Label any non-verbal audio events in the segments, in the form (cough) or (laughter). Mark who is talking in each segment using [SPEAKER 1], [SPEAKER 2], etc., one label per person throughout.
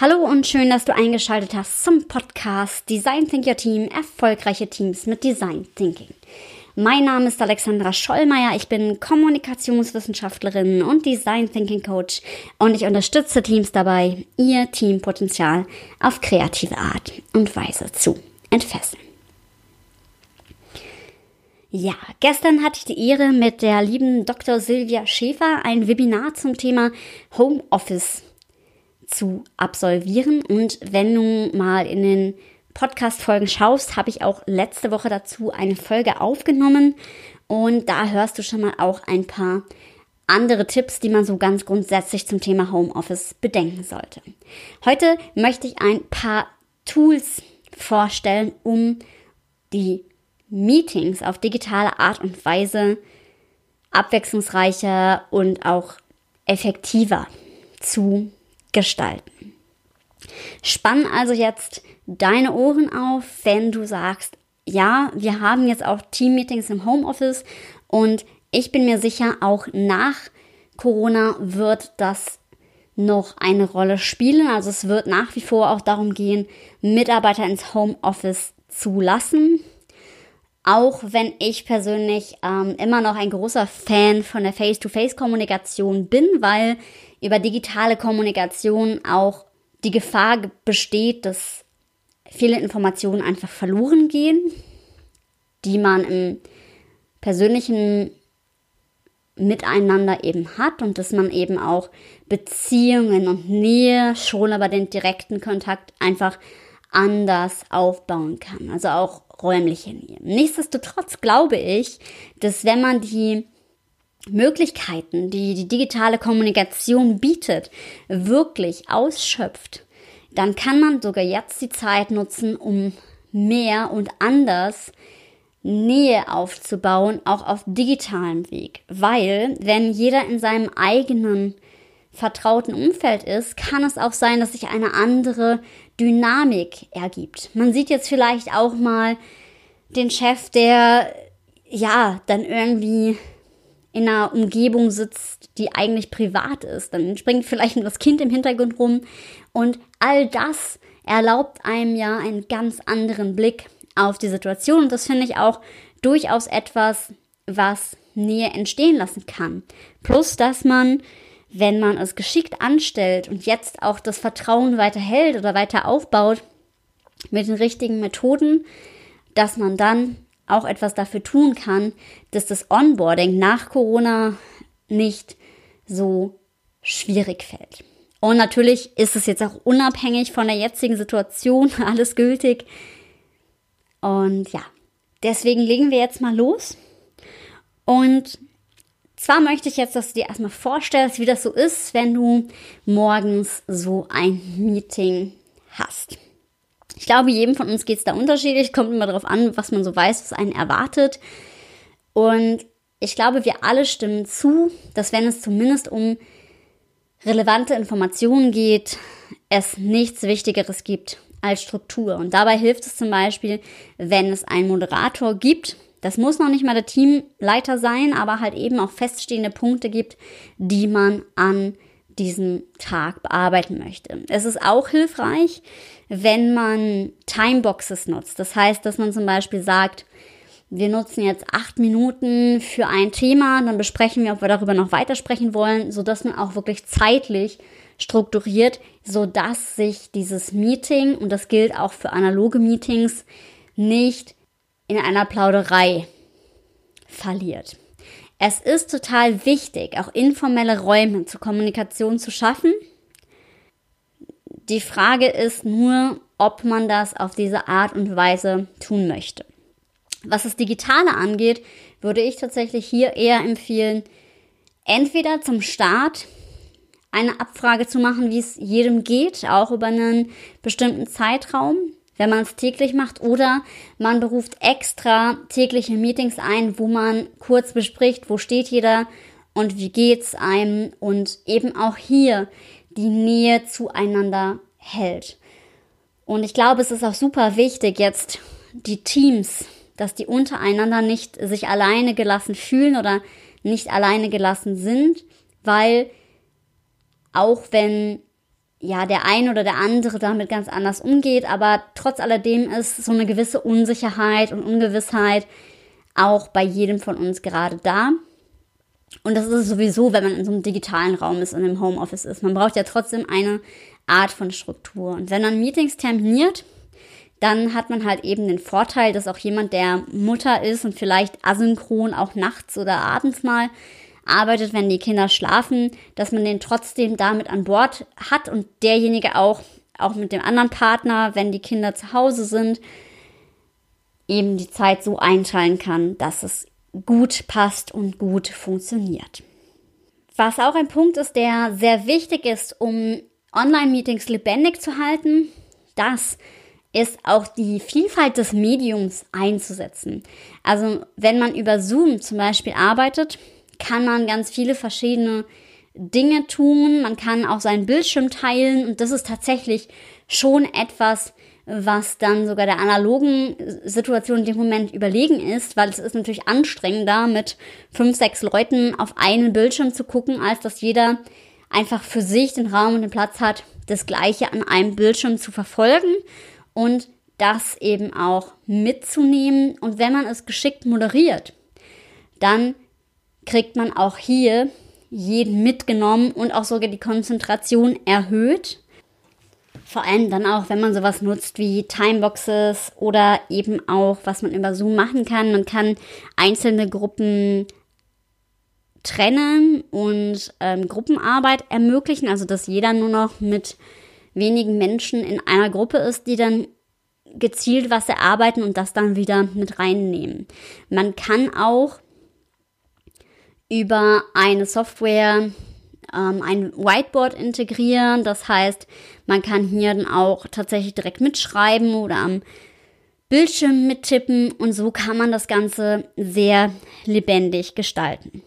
[SPEAKER 1] Hallo und schön, dass du eingeschaltet hast zum Podcast Design Think Your Team, erfolgreiche Teams mit Design Thinking. Mein Name ist Alexandra Schollmeier, ich bin Kommunikationswissenschaftlerin und Design Thinking Coach und ich unterstütze Teams dabei, ihr Teampotenzial auf kreative Art und Weise zu entfesseln. Ja, gestern hatte ich die Ehre, mit der lieben Dr. Silvia Schäfer ein Webinar zum Thema Homeoffice zu absolvieren. Und wenn du mal in den Podcast-Folgen schaust, habe ich auch letzte Woche dazu eine Folge aufgenommen. Und da hörst du schon mal auch ein paar andere Tipps, die man so ganz grundsätzlich zum Thema Homeoffice bedenken sollte. Heute möchte ich ein paar Tools vorstellen, um die Meetings auf digitale Art und Weise abwechslungsreicher und auch effektiver zu gestalten. Spann also jetzt deine Ohren auf, wenn du sagst, ja, wir haben jetzt auch Teammeetings im Homeoffice und ich bin mir sicher, auch nach Corona wird das noch eine Rolle spielen. Also es wird nach wie vor auch darum gehen, Mitarbeiter ins Homeoffice zu lassen. Auch wenn ich persönlich ähm, immer noch ein großer Fan von der Face-to-Face-Kommunikation bin, weil über digitale Kommunikation auch die Gefahr besteht, dass viele Informationen einfach verloren gehen, die man im persönlichen Miteinander eben hat und dass man eben auch Beziehungen und Nähe schon aber den direkten Kontakt einfach anders aufbauen kann. Also auch räumliche Nähe. Nichtsdestotrotz glaube ich, dass wenn man die Möglichkeiten, die die digitale Kommunikation bietet, wirklich ausschöpft, dann kann man sogar jetzt die Zeit nutzen, um mehr und anders Nähe aufzubauen, auch auf digitalem Weg. Weil, wenn jeder in seinem eigenen vertrauten Umfeld ist, kann es auch sein, dass sich eine andere Dynamik ergibt. Man sieht jetzt vielleicht auch mal den Chef, der ja dann irgendwie in einer Umgebung sitzt, die eigentlich privat ist. Dann springt vielleicht das Kind im Hintergrund rum und all das erlaubt einem ja einen ganz anderen Blick auf die Situation. Und das finde ich auch durchaus etwas, was Nähe entstehen lassen kann. Plus, dass man wenn man es geschickt anstellt und jetzt auch das Vertrauen weiter hält oder weiter aufbaut mit den richtigen Methoden, dass man dann auch etwas dafür tun kann, dass das Onboarding nach Corona nicht so schwierig fällt. Und natürlich ist es jetzt auch unabhängig von der jetzigen Situation (laughs) alles gültig. Und ja, deswegen legen wir jetzt mal los. Und zwar möchte ich jetzt, dass du dir erstmal vorstellst, wie das so ist, wenn du morgens so ein Meeting hast. Ich glaube, jedem von uns geht es da unterschiedlich. Kommt immer darauf an, was man so weiß, was einen erwartet. Und ich glaube, wir alle stimmen zu, dass wenn es zumindest um relevante Informationen geht, es nichts Wichtigeres gibt als Struktur. Und dabei hilft es zum Beispiel, wenn es einen Moderator gibt, das muss noch nicht mal der Teamleiter sein, aber halt eben auch feststehende Punkte gibt, die man an diesem Tag bearbeiten möchte. Es ist auch hilfreich, wenn man Timeboxes nutzt. Das heißt, dass man zum Beispiel sagt, wir nutzen jetzt acht Minuten für ein Thema, dann besprechen wir, ob wir darüber noch weitersprechen wollen, so dass man auch wirklich zeitlich strukturiert, so dass sich dieses Meeting, und das gilt auch für analoge Meetings, nicht in einer Plauderei verliert. Es ist total wichtig, auch informelle Räume zur Kommunikation zu schaffen. Die Frage ist nur, ob man das auf diese Art und Weise tun möchte. Was das Digitale angeht, würde ich tatsächlich hier eher empfehlen, entweder zum Start eine Abfrage zu machen, wie es jedem geht, auch über einen bestimmten Zeitraum wenn man es täglich macht, oder man beruft extra tägliche Meetings ein, wo man kurz bespricht, wo steht jeder und wie geht's einem und eben auch hier die Nähe zueinander hält. Und ich glaube, es ist auch super wichtig jetzt die Teams, dass die untereinander nicht sich alleine gelassen fühlen oder nicht alleine gelassen sind, weil auch wenn ja der ein oder der andere damit ganz anders umgeht, aber trotz alledem ist so eine gewisse Unsicherheit und Ungewissheit auch bei jedem von uns gerade da. Und das ist sowieso, wenn man in so einem digitalen Raum ist und im Homeoffice ist. Man braucht ja trotzdem eine Art von Struktur. Und wenn man Meetings terminiert, dann hat man halt eben den Vorteil, dass auch jemand, der Mutter ist und vielleicht asynchron auch nachts oder abends mal arbeitet, wenn die Kinder schlafen, dass man den trotzdem damit an Bord hat und derjenige auch, auch mit dem anderen Partner, wenn die Kinder zu Hause sind, eben die Zeit so einteilen kann, dass es gut passt und gut funktioniert. Was auch ein Punkt ist, der sehr wichtig ist, um Online-Meetings lebendig zu halten, das ist auch die Vielfalt des Mediums einzusetzen. Also wenn man über Zoom zum Beispiel arbeitet, kann man ganz viele verschiedene Dinge tun. Man kann auch seinen Bildschirm teilen und das ist tatsächlich schon etwas, was dann sogar der analogen Situation in dem Moment überlegen ist, weil es ist natürlich anstrengender, mit fünf, sechs Leuten auf einen Bildschirm zu gucken, als dass jeder einfach für sich den Raum und den Platz hat, das Gleiche an einem Bildschirm zu verfolgen und das eben auch mitzunehmen. Und wenn man es geschickt moderiert, dann kriegt man auch hier jeden mitgenommen und auch sogar die Konzentration erhöht. Vor allem dann auch, wenn man sowas nutzt wie Timeboxes oder eben auch, was man über Zoom machen kann. Man kann einzelne Gruppen trennen und ähm, Gruppenarbeit ermöglichen, also dass jeder nur noch mit wenigen Menschen in einer Gruppe ist, die dann gezielt was erarbeiten und das dann wieder mit reinnehmen. Man kann auch über eine Software ähm, ein Whiteboard integrieren. Das heißt, man kann hier dann auch tatsächlich direkt mitschreiben oder am Bildschirm mittippen und so kann man das Ganze sehr lebendig gestalten.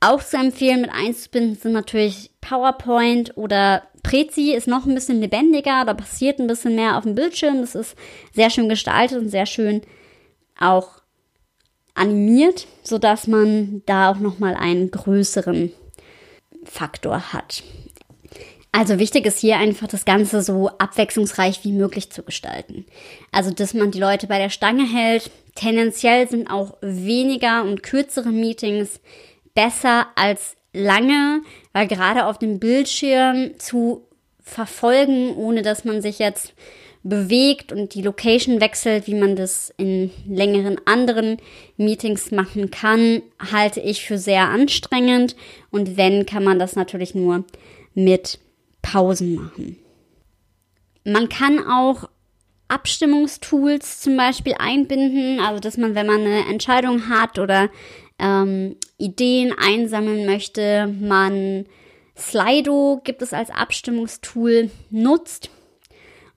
[SPEAKER 1] Auch zu empfehlen mit einzubinden sind natürlich PowerPoint oder Prezi ist noch ein bisschen lebendiger, da passiert ein bisschen mehr auf dem Bildschirm. Das ist sehr schön gestaltet und sehr schön auch animiert, sodass man da auch noch mal einen größeren Faktor hat. Also wichtig ist hier einfach das Ganze so abwechslungsreich wie möglich zu gestalten. Also dass man die Leute bei der Stange hält. Tendenziell sind auch weniger und kürzere Meetings besser als lange, weil gerade auf dem Bildschirm zu verfolgen, ohne dass man sich jetzt bewegt und die Location wechselt, wie man das in längeren anderen Meetings machen kann, halte ich für sehr anstrengend. Und wenn, kann man das natürlich nur mit Pausen machen. Man kann auch Abstimmungstools zum Beispiel einbinden, also dass man, wenn man eine Entscheidung hat oder ähm, Ideen einsammeln möchte, man Slido gibt es als Abstimmungstool nutzt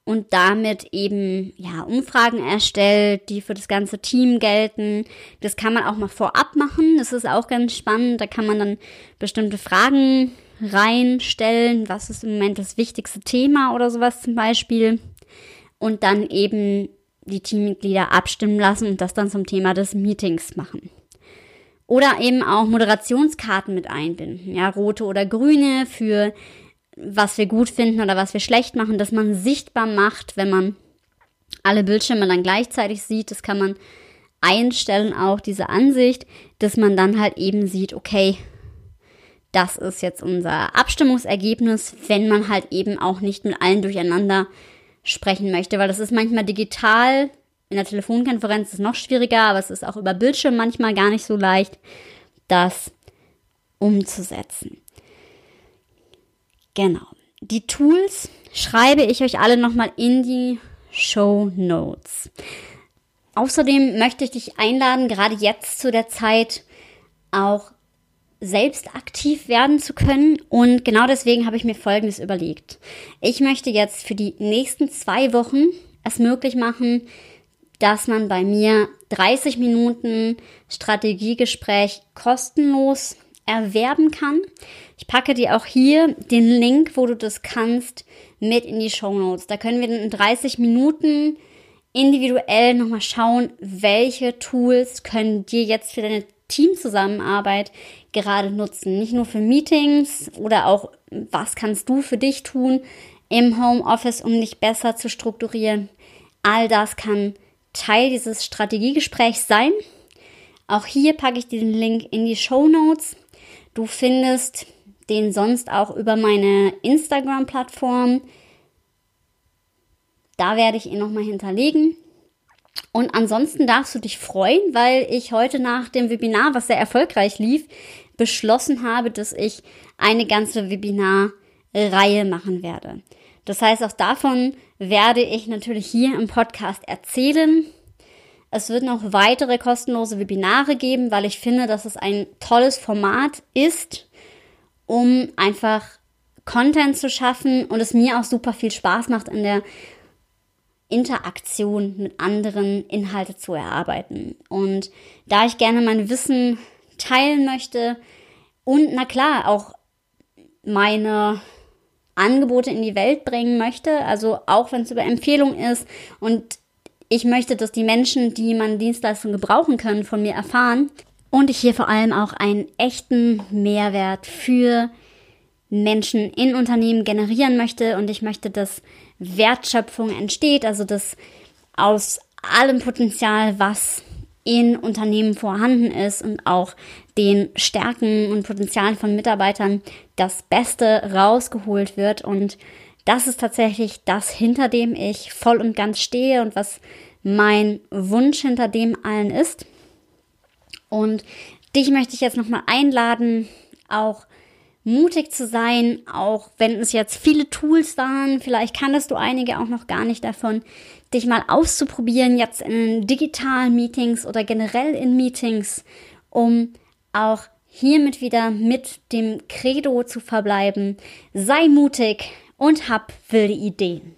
[SPEAKER 1] und damit eben ja Umfragen erstellt, die für das ganze Team gelten. Das kann man auch mal vorab machen. Das ist auch ganz spannend. Da kann man dann bestimmte Fragen reinstellen. Was ist im Moment das wichtigste Thema oder sowas zum Beispiel? Und dann eben die Teammitglieder abstimmen lassen und das dann zum Thema des Meetings machen. Oder eben auch Moderationskarten mit einbinden, ja, rote oder grüne für was wir gut finden oder was wir schlecht machen, dass man sichtbar macht, wenn man alle Bildschirme dann gleichzeitig sieht. Das kann man einstellen, auch diese Ansicht, dass man dann halt eben sieht, okay, das ist jetzt unser Abstimmungsergebnis, wenn man halt eben auch nicht mit allen durcheinander sprechen möchte, weil das ist manchmal digital in der Telefonkonferenz ist es noch schwieriger, aber es ist auch über Bildschirm manchmal gar nicht so leicht, das umzusetzen. Genau. Die Tools schreibe ich euch alle nochmal in die Show Notes. Außerdem möchte ich dich einladen, gerade jetzt zu der Zeit auch selbst aktiv werden zu können. Und genau deswegen habe ich mir Folgendes überlegt. Ich möchte jetzt für die nächsten zwei Wochen es möglich machen, dass man bei mir 30 Minuten Strategiegespräch kostenlos erwerben kann. Ich packe dir auch hier den Link, wo du das kannst, mit in die Show Notes. Da können wir in 30 Minuten individuell nochmal schauen, welche Tools können dir jetzt für deine Teamzusammenarbeit gerade nutzen. Nicht nur für Meetings oder auch, was kannst du für dich tun im Homeoffice, um dich besser zu strukturieren. All das kann Teil dieses Strategiegesprächs sein. Auch hier packe ich den Link in die Show Notes. Du findest den sonst auch über meine Instagram-Plattform. Da werde ich ihn nochmal hinterlegen. Und ansonsten darfst du dich freuen, weil ich heute nach dem Webinar, was sehr erfolgreich lief, beschlossen habe, dass ich eine ganze Webinarreihe machen werde. Das heißt, auch davon werde ich natürlich hier im Podcast erzählen. Es wird noch weitere kostenlose Webinare geben, weil ich finde, dass es ein tolles Format ist, um einfach Content zu schaffen und es mir auch super viel Spaß macht in der Interaktion mit anderen Inhalte zu erarbeiten. Und da ich gerne mein Wissen teilen möchte und na klar auch meine Angebote in die Welt bringen möchte, also auch wenn es über Empfehlung ist und ich möchte, dass die Menschen, die meine Dienstleistung gebrauchen können, von mir erfahren und ich hier vor allem auch einen echten Mehrwert für Menschen in Unternehmen generieren möchte und ich möchte, dass Wertschöpfung entsteht, also dass aus allem Potenzial, was in Unternehmen vorhanden ist und auch den Stärken und Potenzialen von Mitarbeitern das Beste rausgeholt wird. Und das ist tatsächlich das, hinter dem ich voll und ganz stehe und was mein Wunsch hinter dem allen ist. Und dich möchte ich jetzt nochmal einladen, auch mutig zu sein, auch wenn es jetzt viele Tools waren, vielleicht kanntest du einige auch noch gar nicht davon, dich mal auszuprobieren, jetzt in digitalen Meetings oder generell in Meetings, um auch hiermit wieder mit dem Credo zu verbleiben. Sei mutig und hab wilde Ideen.